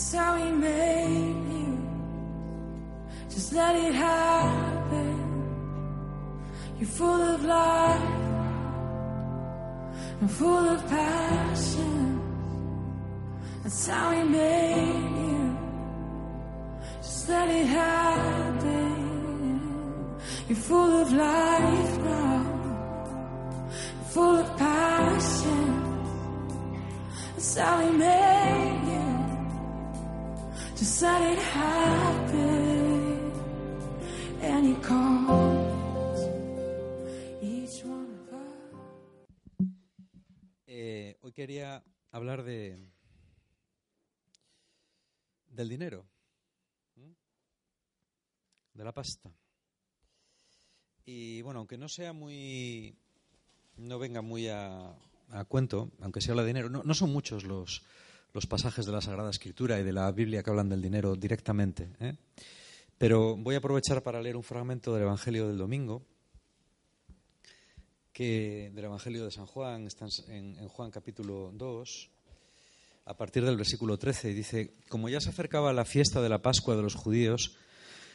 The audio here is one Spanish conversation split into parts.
That's how he made you. Just let it happen. You're full of life and full of passion. That's how he made you. Just let it happen. You're full of life now full of passion. That's how he made you. Eh, hoy quería hablar de del dinero, de la pasta. Y bueno, aunque no sea muy, no venga muy a, a cuento, aunque se habla de dinero, no son muchos los, los pasajes de la Sagrada Escritura y de la Biblia que hablan del dinero directamente. ¿eh? Pero voy a aprovechar para leer un fragmento del Evangelio del domingo, que del Evangelio de San Juan, está en, Juan capítulo 2, a partir del versículo 13, y dice, como ya se acercaba la fiesta de la Pascua de los judíos,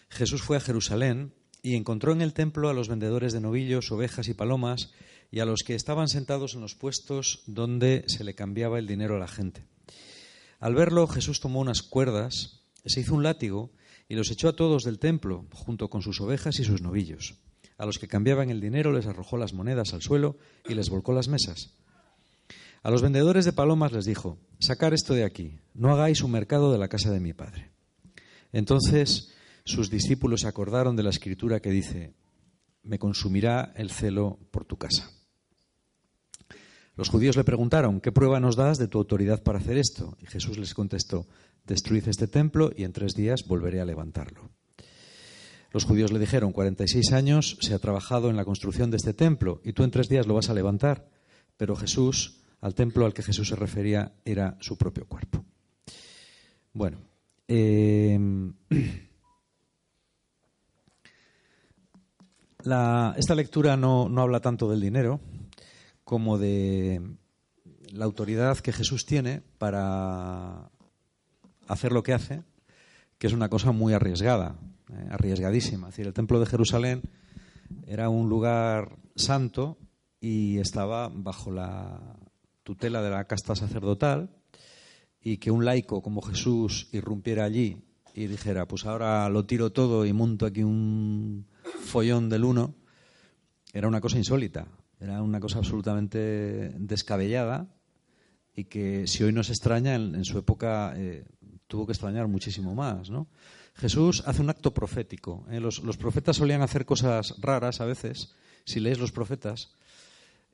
Jesús fue a Jerusalén y encontró en el templo a los vendedores de novillos, ovejas y palomas, y a los que estaban sentados en los puestos donde se le cambiaba el dinero a la gente. Al verlo, Jesús tomó unas cuerdas, se hizo un látigo y los echó a todos del templo, junto con sus ovejas y sus novillos. A los que cambiaban el dinero les arrojó las monedas al suelo y les volcó las mesas. A los vendedores de palomas les dijo, sacar esto de aquí, no hagáis un mercado de la casa de mi padre. Entonces sus discípulos acordaron de la escritura que dice, me consumirá el celo por tu casa. Los judíos le preguntaron, ¿qué prueba nos das de tu autoridad para hacer esto? Y Jesús les contestó, destruid este templo y en tres días volveré a levantarlo. Los judíos le dijeron, 46 años se ha trabajado en la construcción de este templo y tú en tres días lo vas a levantar. Pero Jesús, al templo al que Jesús se refería, era su propio cuerpo. Bueno, la- esta lectura no, no habla tanto del dinero como de la autoridad que Jesús tiene para hacer lo que hace, que es una cosa muy arriesgada, eh, arriesgadísima. Es decir, el templo de Jerusalén era un lugar santo y estaba bajo la tutela de la casta sacerdotal y que un laico como Jesús irrumpiera allí y dijera, pues ahora lo tiro todo y monto aquí un follón del uno, era una cosa insólita, era una cosa absolutamente descabellada y que si hoy nos extraña, en, su época eh, tuvo que extrañar muchísimo más. ¿no? Jesús hace un acto profético. ¿eh? Los, los profetas solían hacer cosas raras a veces. Si lees los profetas,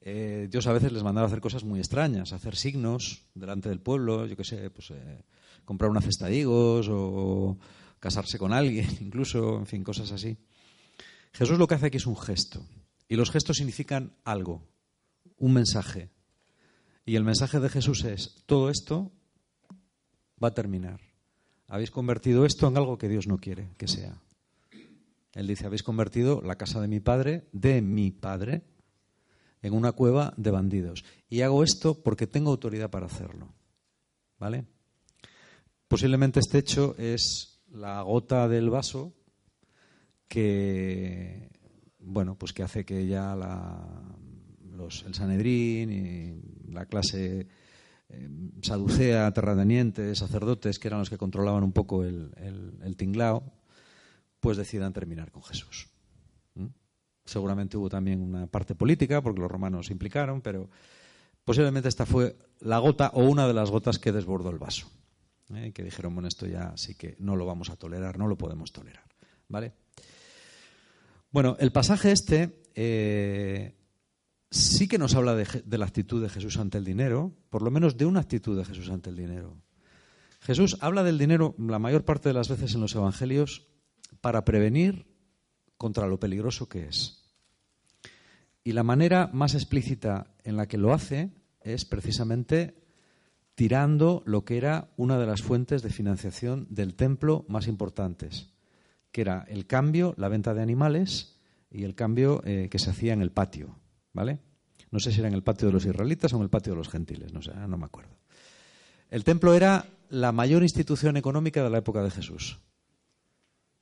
eh, Dios a veces les mandaba hacer cosas muy extrañas, hacer signos delante del pueblo, yo qué sé, pues comprar una cesta de higos o casarse con alguien, incluso, en fin, cosas así. Jesús lo que hace aquí es un gesto. Y los gestos significan algo, un mensaje. Y el mensaje de Jesús es, todo esto va a terminar. Habéis convertido esto en algo que Dios no quiere que sea. Él dice, habéis convertido la casa de mi padre, de mi padre, en una cueva de bandidos. Y hago esto porque tengo autoridad para hacerlo. ¿Vale? Posiblemente este hecho es la gota del vaso que bueno, pues que hace que ya la, los, el Sanedrín y la clase eh, saducea, terratenientes, sacerdotes, que eran los que controlaban un poco el, tinglao, pues decidan terminar con Jesús. ¿Mm? Seguramente hubo también una parte política, porque los romanos implicaron, pero posiblemente esta fue la gota o una de las gotas que desbordó el vaso. ¿eh? Que dijeron, bueno, esto ya sí que no lo vamos a tolerar, no lo podemos tolerar. ¿Vale? Bueno, el pasaje este eh, sí que nos habla de, la actitud de Jesús ante el dinero, por lo menos de una actitud de Jesús ante el dinero. Jesús habla del dinero la mayor parte de las veces en los evangelios para prevenir contra lo peligroso que es. Y la manera más explícita en la que lo hace es precisamente tirando lo que era una de las fuentes de financiación del templo más importantes, que era el cambio, la venta de animales y el cambio eh, que se hacía en el patio, ¿vale? No sé si era en el patio de los israelitas o en el patio de los gentiles, no sé, no me acuerdo. El templo era la mayor institución económica de la época de Jesús.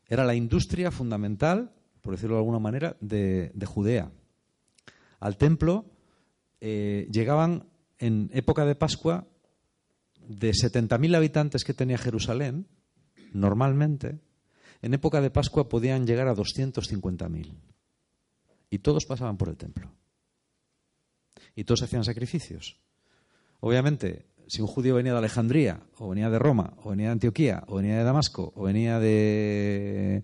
Era la industria fundamental, por decirlo de alguna manera, de, de Judea. Al templo eh, llegaban en época de Pascua de 70.000 habitantes que tenía Jerusalén, normalmente, en época de Pascua podían llegar a 250.000. Y todos pasaban por el templo. Y todos hacían sacrificios. Obviamente, si un judío venía de Alejandría, o venía de Roma, o venía de Antioquía, o venía de Damasco, o venía de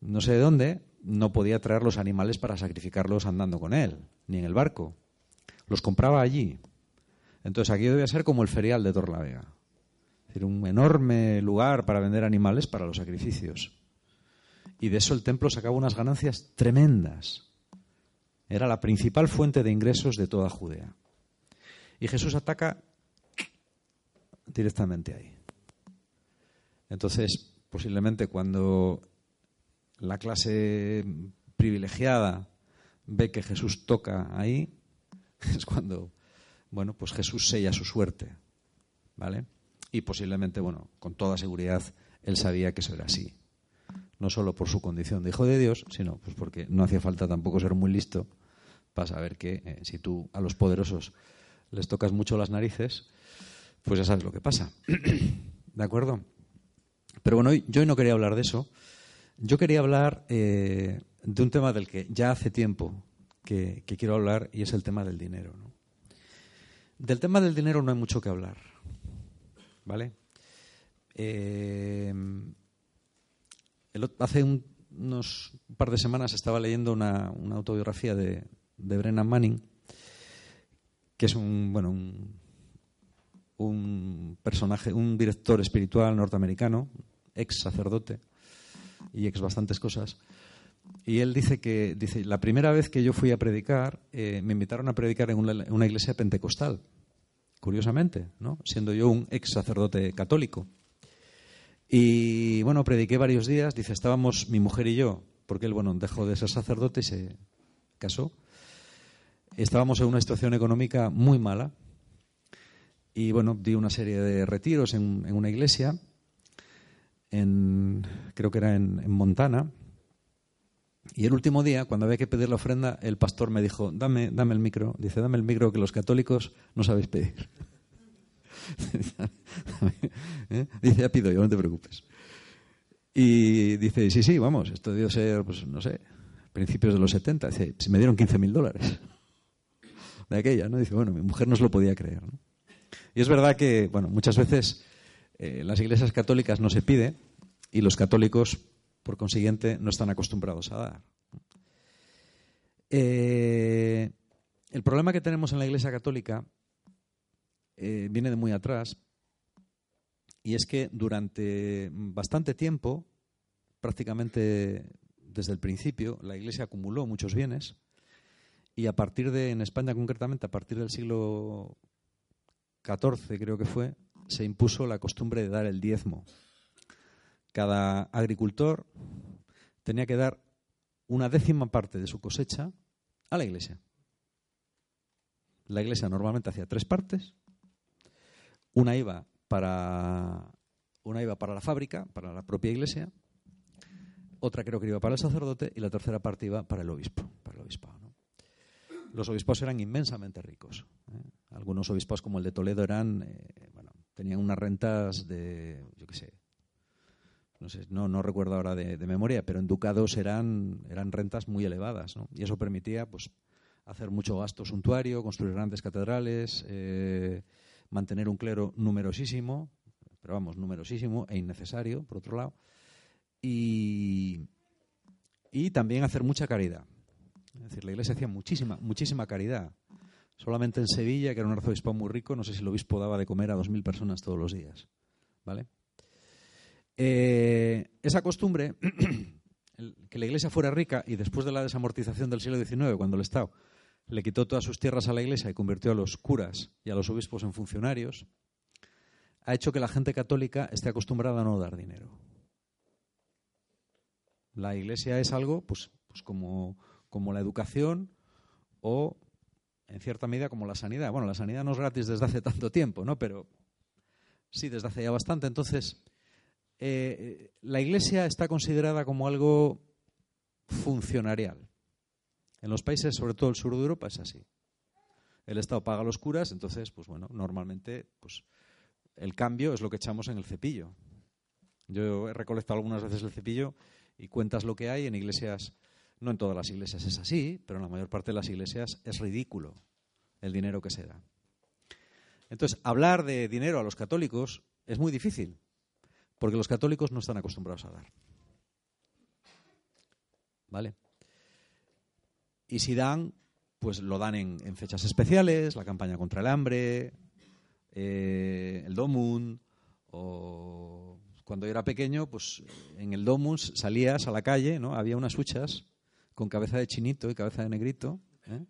no sé de dónde, no podía traer los animales para sacrificarlos andando con él, ni en el barco. Los compraba allí. Entonces aquí debía ser como el ferial de Torlavega. Decir, un enorme lugar para vender animales para los sacrificios. Y de eso el templo sacaba unas ganancias tremendas. Era la principal fuente de ingresos de toda Judea. Y Jesús ataca directamente ahí. Entonces, posiblemente cuando la clase privilegiada ve que Jesús toca ahí, es cuando, bueno, pues Jesús sella su suerte, ¿vale? Y posiblemente, bueno, con toda seguridad, él sabía que eso era así. No solo por su condición de hijo de Dios, sino pues porque no hacía falta tampoco ser muy listo para saber que eh, si tú a los poderosos les tocas mucho las narices, pues ya sabes lo que pasa. ¿De acuerdo? Pero bueno, yo hoy no quería hablar de eso. Yo quería hablar eh, de un tema del que ya hace tiempo que, quiero hablar y es el tema del dinero. Del tema del dinero no hay mucho que hablar. ¿Vale? Eh, hace un- unos par de semanas estaba leyendo una, autobiografía de, de Brennan Manning, que es un, bueno, un, un personaje, un director espiritual norteamericano, ex sacerdote y ex bastantes cosas. Y él dice que dice la primera vez que yo fui a predicar, eh, me invitaron a predicar en una, en una iglesia pentecostal, curiosamente, ¿no? siendo yo un ex sacerdote católico. Y bueno, prediqué varios días, dice, estábamos mi mujer y yo, porque él, bueno, dejó de ser sacerdote y se casó. Estábamos en una situación económica muy mala y bueno, di una serie de retiros en, una iglesia, en, creo que era en Montana. Y el último día, cuando había que pedir la ofrenda, el pastor me dijo, dame, dame el micro, dice, dame el micro que los católicos no sabéis pedir. ¿Eh? Dice, ya pido yo, no te preocupes. Y dice, sí, sí, vamos, esto debió ser, pues no sé, principios de los 70. Dice, si me dieron 15 mil dólares de aquella, ¿no? Dice, bueno, mi mujer no se lo podía creer, ¿no? Y es verdad que, bueno, muchas veces eh, las iglesias católicas no se pide y los católicos, por consiguiente, no están acostumbrados a dar. Eh, el problema que tenemos en la iglesia católica eh, viene de muy atrás y es que durante bastante tiempo, prácticamente desde el principio, la iglesia acumuló muchos bienes y a partir de, en España concretamente, a partir del siglo XIV creo que fue, se impuso la costumbre de dar el diezmo. Cada agricultor tenía que dar una décima parte de su cosecha a la iglesia. La iglesia normalmente hacía tres partes. Una iba para una iba para la fábrica, para la propia iglesia. Otra creo que iba para el sacerdote y la tercera parte iba para el obispo, para el. ¿no? Los obispos eran inmensamente ricos. ¿eh? Algunos obispos como el de Toledo eran, eh, bueno, tenían unas rentas de, yo qué sé, no sé, no, recuerdo ahora de, memoria, pero en ducados eran, eran rentas muy elevadas, ¿no? Y eso permitía, pues, hacer mucho gasto suntuario, construir grandes catedrales, eh, mantener un clero numerosísimo, pero vamos, numerosísimo e innecesario, por otro lado. Y, también hacer mucha caridad. Es decir, la Iglesia hacía muchísima, muchísima caridad. Solamente en Sevilla, que era un arzobispo muy rico, no sé si el obispo daba de comer a dos mil personas todos los días. ¿Vale? Eh, esa costumbre, que la Iglesia fuera rica y después de la desamortización del siglo XIX, cuando el Estado le quitó todas sus tierras a la Iglesia y convirtió a los curas y a los obispos en funcionarios, ha hecho que la gente católica esté acostumbrada a no dar dinero. La Iglesia es algo, pues, pues como, como la educación o, en cierta medida, como la sanidad. Bueno, la sanidad no es gratis desde hace tanto tiempo, ¿no? Pero sí, desde hace ya bastante. Entonces, eh, la Iglesia está considerada como algo funcionarial. En los países, sobre todo el sur de Europa, es así. El Estado paga a los curas, entonces, pues bueno, normalmente, pues el cambio es lo que echamos en el cepillo. Yo he recolectado algunas veces el cepillo y cuentas lo que hay en iglesias. No en todas las iglesias es así, pero en la mayor parte de las iglesias es ridículo el dinero que se da. Entonces, hablar de dinero a los católicos es muy difícil, porque los católicos no están acostumbrados a dar. ¿Vale? Y si dan, pues lo dan en, fechas especiales, la campaña contra el hambre, eh, el Domun, o cuando yo era pequeño, pues en el Domus salías a la calle, ¿no? Había unas huchas con cabeza de chinito y cabeza de negrito, ¿eh?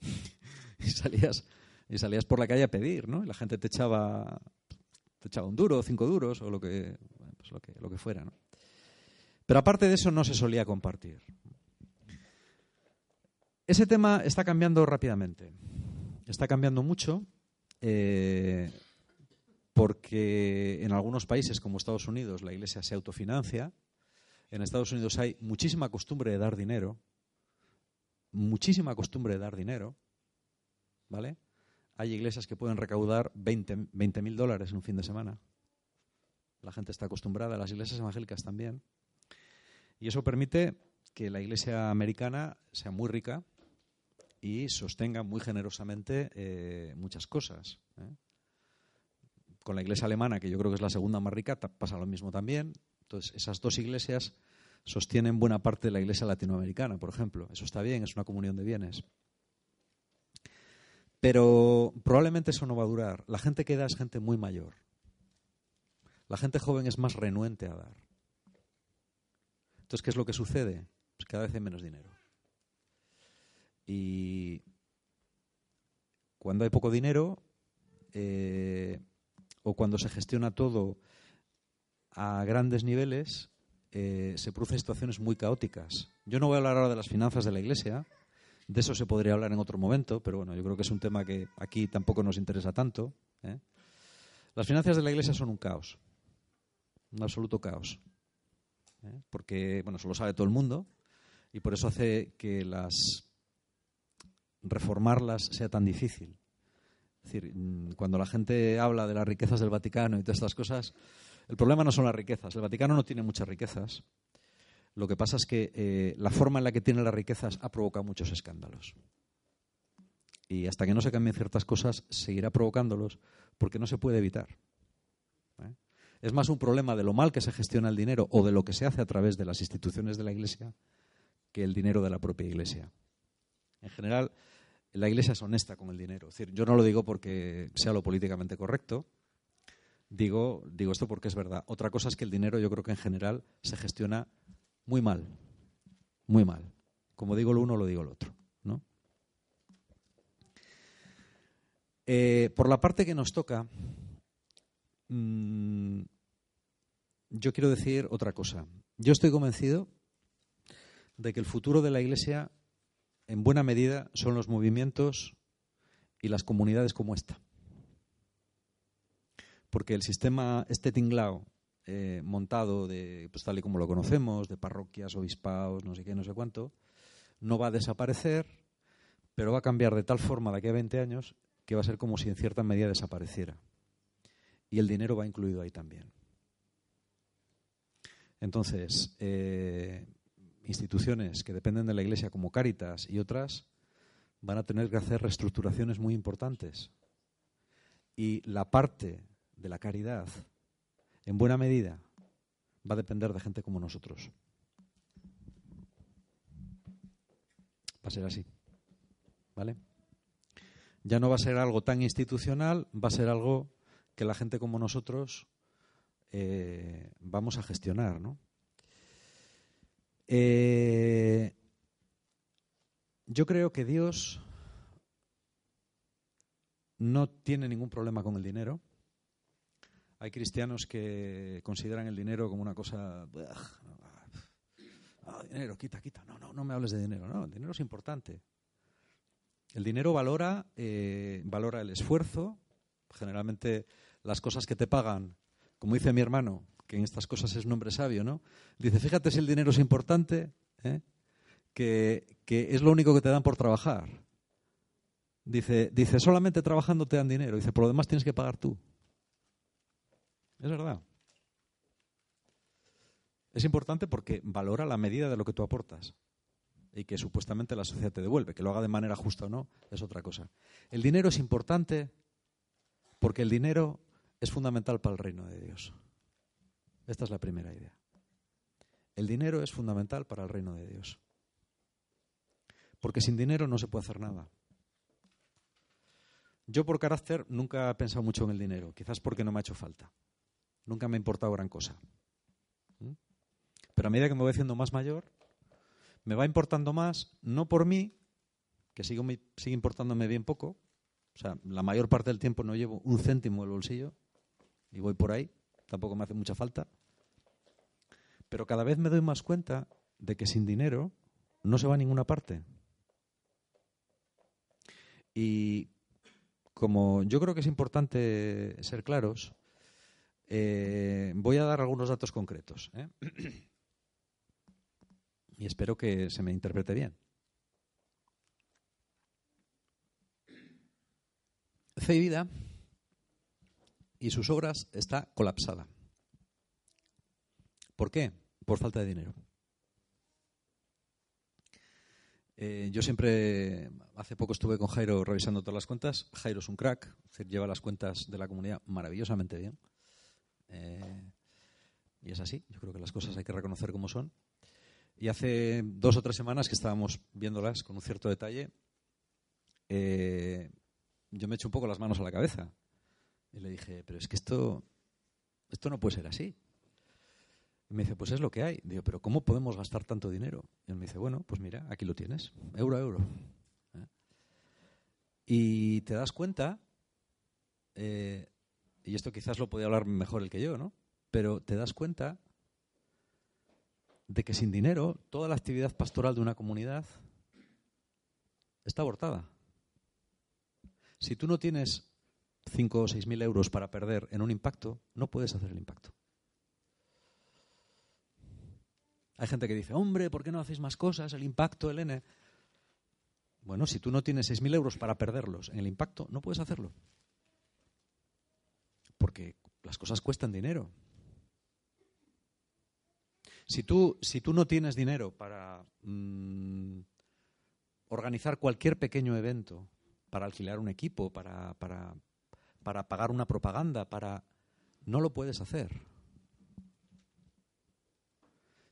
y salías y salías por la calle a pedir, ¿no? Y la gente te echaba te un duro, cinco duros o lo que pues lo que lo que fuera, ¿no? Pero aparte de eso no se solía compartir. Ese tema está cambiando rápidamente. Está cambiando mucho. Eh, porque en algunos países como Estados Unidos la Iglesia se autofinancia. En Estados Unidos hay muchísima costumbre de dar dinero, muchísima costumbre de dar dinero, ¿vale? Hay iglesias que pueden recaudar 20 mil dólares en un fin de semana. La gente está acostumbrada, las iglesias evangélicas también. Y eso permite que la iglesia americana sea muy rica y sostenga muy generosamente eh, muchas cosas. ¿eh? con la iglesia alemana, que yo creo que es la segunda más rica, pasa lo mismo también. Entonces, esas dos iglesias sostienen buena parte de la iglesia latinoamericana, por ejemplo. Eso está bien, es una comunión de bienes. Pero probablemente eso no va a durar. La gente que da es gente muy mayor. La gente joven es más renuente a dar. Entonces, ¿qué es lo que sucede? Pues cada vez hay menos dinero. Y cuando hay poco dinero, eh, o cuando se gestiona todo a grandes niveles, eh, se producen situaciones muy caóticas. Yo no voy a hablar ahora de las finanzas de la Iglesia, de eso se podría hablar en otro momento, pero bueno, yo creo que es un tema que aquí tampoco nos interesa tanto. ¿eh? Las finanzas de la Iglesia son un caos, un absoluto caos, ¿eh? porque bueno, eso lo sabe todo el mundo y por eso hace que las reformarlas sea tan difícil. Es decir, mm, cuando la gente habla de las riquezas del Vaticano y todas estas cosas, el problema no son las riquezas. El Vaticano no tiene muchas riquezas. Lo que pasa es que eh, la forma en la que tiene las riquezas ha provocado muchos escándalos. Y hasta que no se cambien ciertas cosas, seguirá provocándolos porque no se puede evitar. ¿eh? Es más un problema de lo mal que se gestiona el dinero o de lo que se hace a través de las instituciones de la Iglesia que el dinero de la propia Iglesia. En general, la Iglesia es honesta con el dinero. Es decir, yo no lo digo porque sea lo políticamente correcto, digo, digo esto porque es verdad. Otra cosa es que el dinero yo creo que en general se gestiona muy mal, muy mal. Como digo lo uno, lo digo lo otro. ¿no? Eh, por la parte que nos toca, mm, yo quiero decir otra cosa. Yo estoy convencido de que el futuro de la Iglesia en buena medida son los movimientos y las comunidades como esta. Porque el sistema este tinglao eh, montado de pues tal y como lo conocemos, de parroquias, obispados, no sé qué, no sé cuánto, no va a desaparecer, pero va a cambiar de tal forma de aquí a 20 años que va a ser como si en cierta medida desapareciera. Y el dinero va incluido ahí también. Entonces, eh, instituciones que dependen de la Iglesia como Cáritas y otras van a tener que hacer reestructuraciones muy importantes. Y la parte de la caridad, en buena medida, va a depender de gente como nosotros. Va a ser así. ¿Vale? Ya no va a ser algo tan institucional, va a ser algo que la gente como nosotros eh, vamos a gestionar, ¿no? Eh, yo creo que Dios no tiene ningún problema con el dinero. Hay cristianos que consideran el dinero como una cosa. Ah, dinero, quita, quita. No, no, no me hables de dinero. No, el dinero es importante. El dinero valora, eh, valora el esfuerzo. Generalmente las cosas que te pagan, como dice mi hermano, que en estas cosas es nombre sabio, ¿no? Dice, fíjate si el dinero es importante, ¿eh? que, que es lo único que te dan por trabajar. Dice, dice, solamente trabajando te dan dinero. Dice, por lo demás tienes que pagar tú. Es verdad. Es importante porque valora la medida de lo que tú aportas y que supuestamente la sociedad te devuelve. Que lo haga de manera justa o no es otra cosa. El dinero es importante porque el dinero es fundamental para el reino de Dios. Esta es la primera idea. El dinero es fundamental para el reino de Dios. Porque sin dinero no se puede hacer nada. Yo por carácter nunca he pensado mucho en el dinero, quizás porque no me ha hecho falta. Nunca me ha importado gran cosa. ¿Mm? Pero a medida que me voy haciendo más mayor, me va importando más, no por mí, que sigo, sigue importándome bien poco, o sea, la mayor parte del tiempo no llevo un céntimo en el bolsillo y voy por ahí, tampoco me hace mucha falta, pero cada vez me doy más cuenta de que sin dinero no se va a ninguna parte. Y como yo creo que es importante ser claros, eh, voy a dar algunos datos concretos. ¿eh? y espero que se me interprete bien. Y Vida y sus obras está colapsada. ¿Por qué? Por falta de dinero. Eh, yo siempre, hace poco estuve con Jairo revisando todas las cuentas. Jairo es un crack, lleva las cuentas de la comunidad maravillosamente bien. Eh, y es así, yo creo que las cosas hay que reconocer como son. Y hace dos o tres semanas que estábamos viéndolas con un cierto detalle, eh, yo me eché un poco las manos a la cabeza. Y le dije, pero es que esto, esto no puede ser así. Y me dice, pues es lo que hay. Digo, pero ¿cómo podemos gastar tanto dinero? Y él me dice, bueno, pues mira, aquí lo tienes, euro a euro. ¿Eh? Y te das cuenta, y esto quizás lo podía hablar mejor el que yo, ¿no? Pero te das cuenta de que sin dinero toda la actividad pastoral de una comunidad está abortada. Si tú no tienes 5 o 6 mil euros para perder en un impacto, no puedes hacer el impacto. Hay gente que dice, hombre, ¿por qué no hacéis más cosas? El impacto, el N. Bueno, si tú no tienes 6 mil euros para perderlos en el impacto, no puedes hacerlo. Porque las cosas cuestan dinero. Si tú, si tú no tienes dinero para mm, organizar cualquier pequeño evento, para alquilar un equipo, para, para, para pagar una propaganda, para... No lo puedes hacer.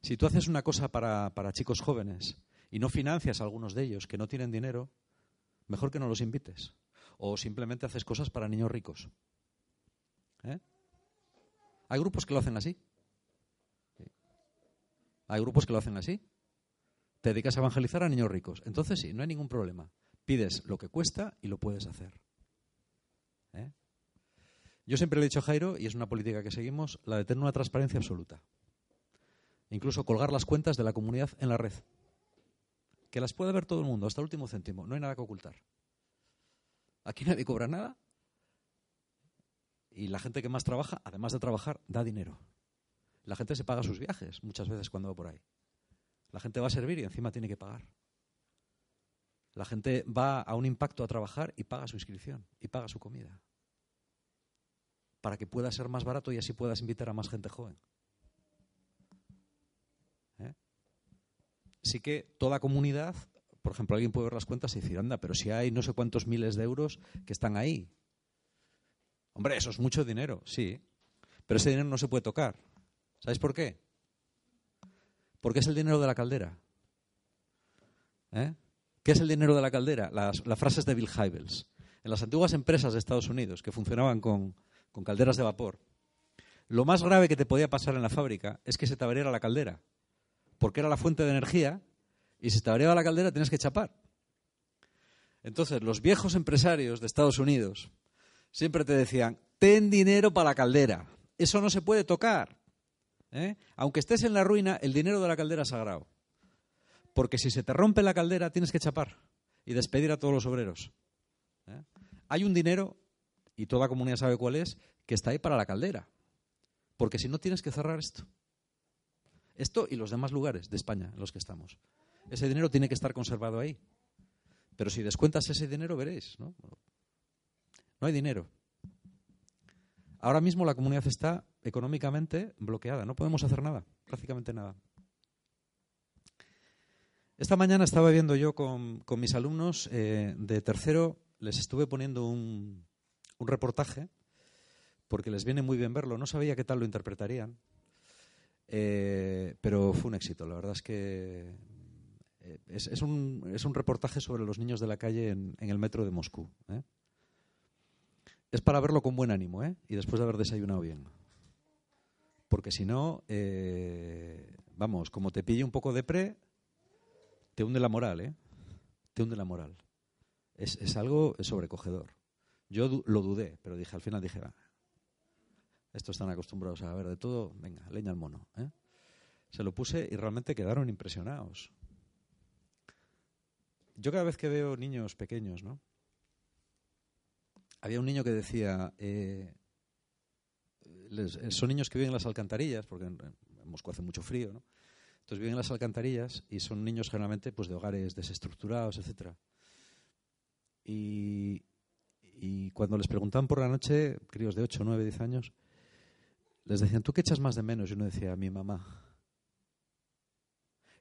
Si tú haces una cosa para, para, chicos jóvenes y no financias a algunos de ellos que no tienen dinero, mejor que no los invites. O simplemente haces cosas para niños ricos. ¿Eh? Hay grupos que lo hacen así. Hay grupos que lo hacen así. Te dedicas a evangelizar a niños ricos. Entonces sí, no hay ningún problema. Pides lo que cuesta y lo puedes hacer. ¿Eh? Yo siempre le he dicho a Jairo, y es una política que seguimos, la de tener una transparencia absoluta. Incluso colgar las cuentas de la comunidad en la red. Que las puede ver todo el mundo, hasta el último céntimo. No hay nada que ocultar. Aquí nadie cobra nada. Y la gente que más trabaja, además de trabajar, da dinero. La gente se paga sus viajes muchas veces cuando va por ahí. La gente va a servir y encima tiene que pagar. La gente va a un impacto a trabajar y paga su inscripción y paga su comida. Para que pueda ser más barato y así puedas invitar a más gente joven. ¿Eh? Sí que toda comunidad, por ejemplo, alguien puede ver las cuentas y decir, anda, pero si hay no sé cuántos miles de euros que están ahí. Hombre, eso es mucho dinero, sí. Pero ese dinero no se puede tocar. ¿Sabéis por qué? Porque es el dinero de la caldera. ¿Eh? ¿Qué es el dinero de la caldera? Las, la frase es de Bill Hybels. En las antiguas empresas de Estados Unidos que funcionaban con, calderas de vapor, lo más grave que te podía pasar en la fábrica es que se te abriera la caldera, porque era la fuente de energía y si te abriera la caldera tienes que chapar. Entonces, los viejos empresarios de Estados Unidos siempre te decían, ten dinero para la caldera, eso no se puede tocar. ¿eh? Aunque estés en la ruina, el dinero de la caldera es sagrado. Porque si se te rompe la caldera, tienes que chapar y despedir a todos los obreros. ¿eh? Hay un dinero, y toda comunidad sabe cuál es, que está ahí para la caldera. Porque si no, tienes que cerrar esto. Esto y los demás lugares de España en los que estamos. Ese dinero tiene que estar conservado ahí. Pero si descuentas ese dinero, veréis. No, no hay dinero. Ahora mismo la comunidad está económicamente bloqueada. No podemos hacer nada, prácticamente nada. Esta mañana estaba viendo yo con, mis alumnos eh, de tercero, les estuve poniendo un, reportaje, porque les viene muy bien verlo. No sabía qué tal lo interpretarían, eh, pero fue un éxito. La verdad es que eh, es, un, es, un, reportaje sobre los niños de la calle en, el metro de Moscú. Es para verlo con buen ánimo y después de haber desayunado bien. Porque si no, vamos, como te pille un poco de pre, te hunde la moral, ¿eh? Te hunde la moral. Es, es algo sobrecogedor. Yo lo dudé, pero dije, al final dije, va, estos están acostumbrados a ver de todo, venga, leña al mono. ¿eh? Se lo puse y realmente quedaron impresionados. Yo cada vez que veo niños pequeños, ¿no? Había un niño que decía, eh, son niños que viven en las alcantarillas, porque en, Moscú hace mucho frío, ¿no? Entonces viven en las alcantarillas y son niños generalmente pues, de hogares desestructurados, etc. Y, cuando les preguntaban por la noche, críos de 8, 9, 10 años, les decían, ¿tú qué echas más de menos? Y uno decía, mi mamá.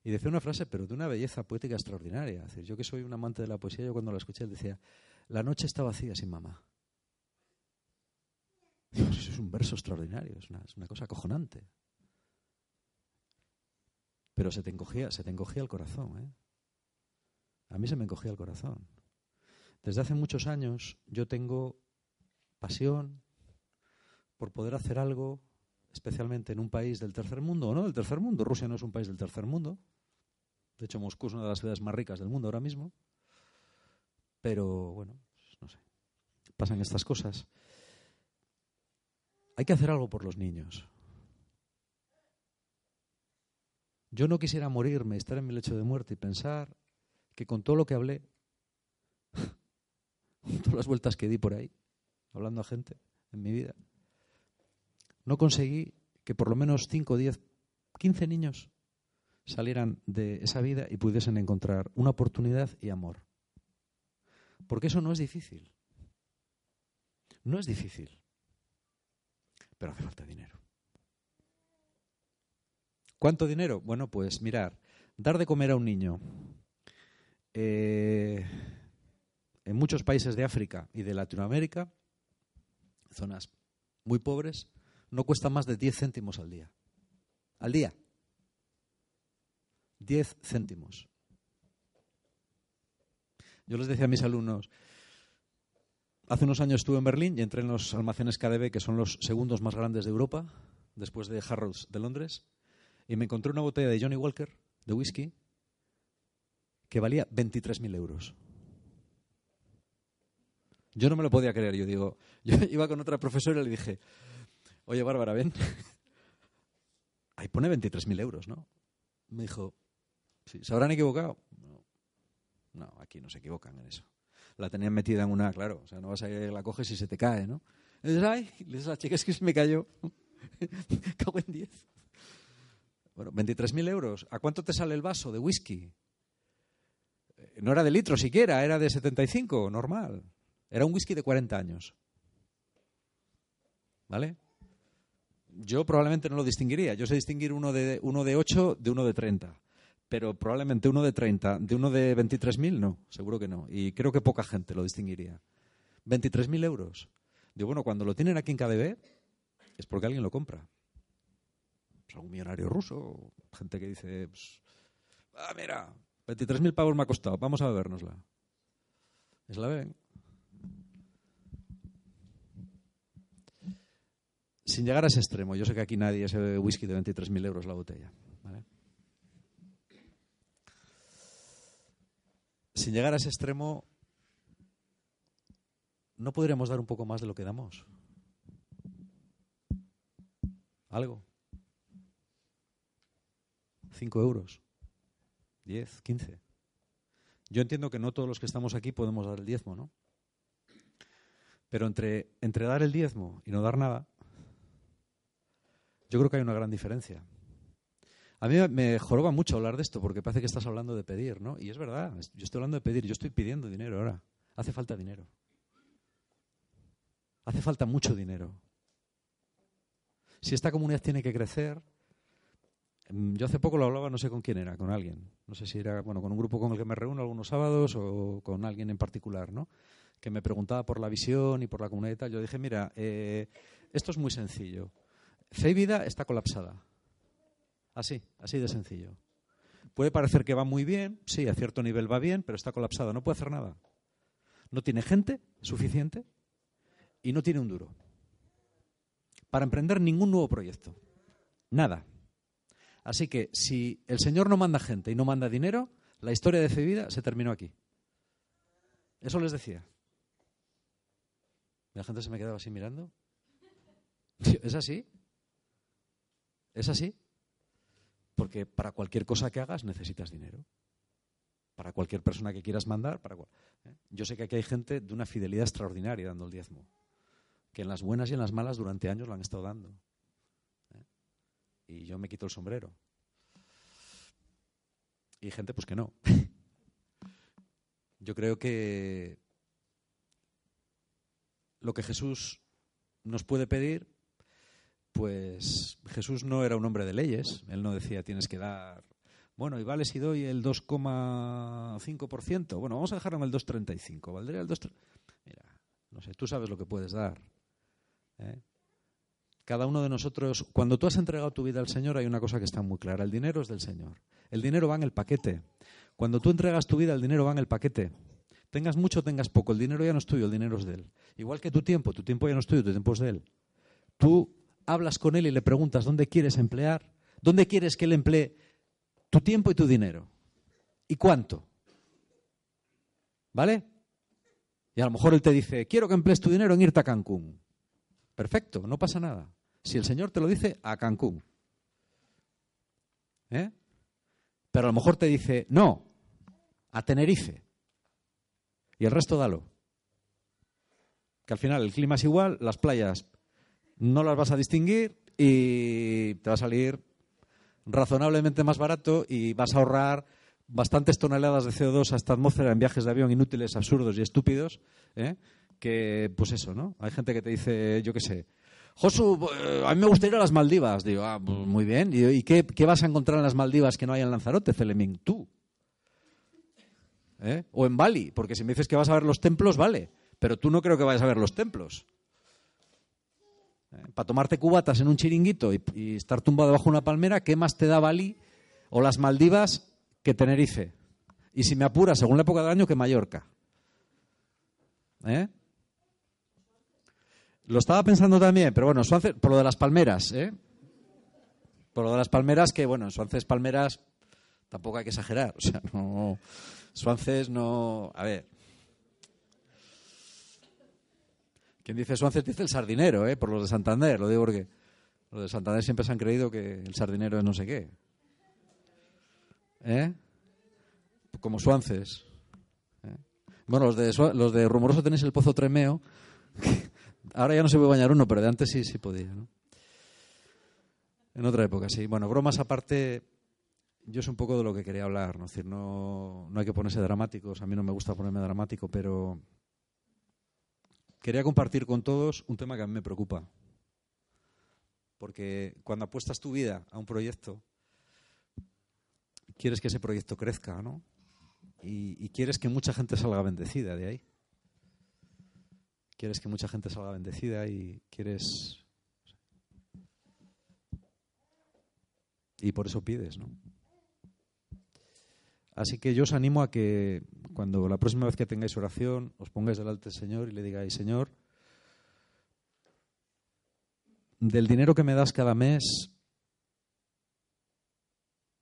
Y decía una frase, pero de una belleza poética extraordinaria. Yo que soy un amante de la poesía, yo cuando la escuché, decía, la noche está vacía sin mamá. Es un verso extraordinario, es una, cosa acojonante. Pero se te encogía, se te encogía el corazón. ¿eh? A mí se me encogía el corazón. Desde hace muchos años yo tengo pasión por poder hacer algo, especialmente en un país del tercer mundo, o no del tercer mundo. Rusia no es un país del tercer mundo. De hecho, Moscú es una de las ciudades más ricas del mundo ahora mismo. Pero bueno, no sé. Pasan estas cosas. Hay que hacer algo por los niños. Yo no quisiera morirme, estar en mi lecho de muerte y pensar que con todo lo que hablé, con todas las vueltas que di por ahí, hablando a gente en mi vida, no conseguí que por lo menos 5, 10, 15 niños salieran de esa vida y pudiesen encontrar una oportunidad y amor. Porque eso no es difícil. No es difícil. Pero hace falta dinero. ¿Cuánto dinero? Bueno, pues mirar, dar de comer a un niño eh, en muchos países de África y de Latinoamérica, zonas muy pobres, no cuesta más de 10 céntimos al día. Al día. 10 céntimos. Yo les decía a mis alumnos, hace unos años estuve en Berlín y entré en los almacenes KDB, que son los segundos más grandes de Europa, después de Harrods de Londres, y me encontré una botella de Johnny Walker, de whisky, que valía 23.000 euros. Yo no me lo podía creer. Yo digo, yo iba con otra profesora y le dije, oye, Bárbara, ven. Ahí pone 23.000 euros, ¿no? Me dijo, ¿se habrán equivocado? No. no, aquí no se equivocan en eso. La tenían metida en una, claro, o sea, no vas a ir, la coges y se te cae, ¿no? Dices, ay, le dices a la chica, es que se me cayó. Cago en 10. Bueno, 23.000 euros. ¿A cuánto te sale el vaso de whisky? Eh, no era de litro siquiera, era de 75, normal. Era un whisky de 40 años. ¿Vale? Yo probablemente no lo distinguiría. Yo sé distinguir uno de, uno de 8 de uno de 30. Pero probablemente uno de 30, de uno de 23.000, no, seguro que no. Y creo que poca gente lo distinguiría. 23.000 euros. Digo, bueno, cuando lo tienen aquí en KDB es porque alguien lo compra pues, algún millonario ruso, gente que dice, pues, ah, mira, 23.000 pavos me ha costado. Vamos a bebérnosla. Es la beben. Sin llegar a ese extremo. Yo sé que aquí nadie se bebe whisky de 23.000 euros la botella. ¿vale? Sin llegar a ese extremo, ¿no podríamos dar un poco más de lo que damos? ¿Algo? ¿Cinco euros? ¿Diez? ¿Quince? Yo entiendo que no todos los que estamos aquí podemos dar el diezmo, ¿no? Pero entre, entre dar el diezmo y no dar nada, yo creo que hay una gran diferencia. A mí me joroba mucho hablar de esto porque parece que estás hablando de pedir, ¿no? Y es verdad, yo estoy hablando de pedir, yo estoy pidiendo dinero ahora. Hace falta dinero. Hace falta mucho dinero. Si esta comunidad tiene que crecer, mm, yo hace poco lo hablaba, no sé con quién era, con alguien. No sé si era, bueno, con un grupo con el que me reúno algunos sábados o con alguien en particular, ¿no? Que me preguntaba por la visión y por la comunidad y tal. Yo dije, mira, eh, esto es muy sencillo. Fe y vida está colapsada. Así, así de sencillo. Puede parecer que va muy bien, sí, a cierto nivel va bien, pero está colapsada, no puede hacer nada. No tiene gente suficiente y no tiene un duro para emprender ningún nuevo proyecto. Nada. Así que si el Señor no manda gente y no manda dinero, la historia de y Vida se terminó aquí. Eso les decía. La gente se me quedaba así mirando. ¿Es así? ¿Es así? Porque para cualquier cosa que hagas necesitas dinero. Para cualquier persona que quieras mandar. Para ¿eh? Yo sé que aquí hay gente de una fidelidad extraordinaria dando el diezmo. Que en las buenas y en las malas durante años lo han estado dando. ¿eh? Y yo me quito el sombrero. Y gente pues que no. Yo creo que lo que Jesús nos puede pedir pues Jesús no era un hombre de leyes. Él no decía tienes que dar. Bueno, y vale si doy el 2,5%. Bueno, vamos a dejarlo en el 2,35. ¿Valdría el 2? Mira, no sé, tú sabes lo que puedes dar. ¿eh? Cada uno de nosotros, cuando tú has entregado tu vida al Señor, hay una cosa que está muy clara. El dinero es del Señor. El dinero va en el paquete. Cuando tú entregas tu vida, el dinero va en el paquete. Tengas mucho tengas poco, el dinero ya no es tuyo, el dinero es de Él. Igual que tu tiempo, tu tiempo ya no es tuyo, tu tiempo es de Él. Tú hablas con él y le preguntas dónde quieres emplear, dónde quieres que él emplee tu tiempo y tu dinero. ¿Y cuánto? ¿Vale? Y a lo mejor él te dice, quiero que emplees tu dinero en irte a Cancún. Perfecto, no pasa nada. Si el Señor te lo dice, a Cancún. ¿Eh? Pero a lo mejor te dice, no, a Tenerife. Y el resto dalo. Que al final el clima es igual, las playas no las vas a distinguir y te va a salir razonablemente más barato y vas a ahorrar bastantes toneladas de CO2 a esta atmósfera en viajes de avión inútiles, absurdos y estúpidos, ¿eh? que pues eso, ¿no? Hay gente que te dice, yo qué sé, Josu, eh, a mí me gustaría ir a las Maldivas. Digo, ah, pues muy bien. ¿Y qué, vas a encontrar en las Maldivas que no hay en Lanzarote, Celemín? Tú. ¿Eh? O en Bali, porque si me dices que vas a ver los templos, vale. Pero tú no creo que vayas a ver los templos. Eh, para tomarte cubatas en un chiringuito y, estar tumbado bajo una palmera, ¿qué más te da Bali o las Maldivas que Tenerife? Y si me apura, según la época del año, que Mallorca. ¿Eh? Lo estaba pensando también, pero bueno, por lo de las palmeras, ¿eh? Por lo de las palmeras, que bueno, Suances palmeras tampoco hay que exagerar. O sea, no. Suances no. A ver, Quien dice Suances dice el sardinero, ¿eh? por los de Santander. Lo digo porque los de Santander siempre se han creído que el sardinero es no sé qué. ¿Eh? Como Suances. ¿eh? Bueno, los de, los de Rumoroso tenéis el pozo Tremeo. Ahora ya no se puede bañar uno, pero de antes sí, sí podía. ¿no? En otra época, sí. Bueno, bromas aparte, yo es un poco de lo que quería hablar. ¿no? Decir, no, no hay que ponerse dramáticos. A mí no me gusta ponerme dramático, pero quería compartir con todos un tema que a mí me preocupa. Porque cuando apuestas tu vida a un proyecto, quieres que ese proyecto crezca, ¿no? Y, quieres que mucha gente salga bendecida de ahí. Quieres que mucha gente salga bendecida y quieres. Y por eso pides, ¿no? Así que yo os animo a que cuando la próxima vez que tengáis oración os pongáis delante del Señor y le digáis, Señor, del dinero que me das cada mes,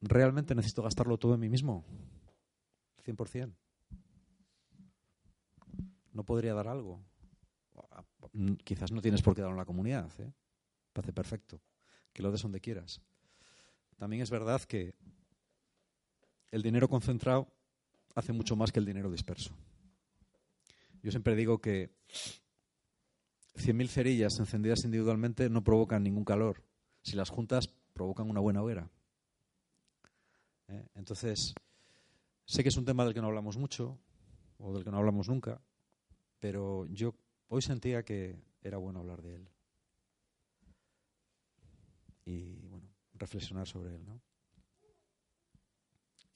¿realmente necesito gastarlo todo en mí mismo? 100%. ¿No podría dar algo? Quizás no tienes por qué darlo en la comunidad, ¿eh? Parece perfecto. Que lo des donde quieras. También es verdad que el dinero concentrado hace mucho más que el dinero disperso. Yo siempre digo que 100.000 cerillas encendidas individualmente no provocan ningún calor. Si las juntas, provocan una buena hoguera. ¿Eh? Entonces, sé que es un tema del que no hablamos mucho, o del que no hablamos nunca, pero yo hoy sentía que era bueno hablar de él. Y bueno, reflexionar sobre él, ¿no?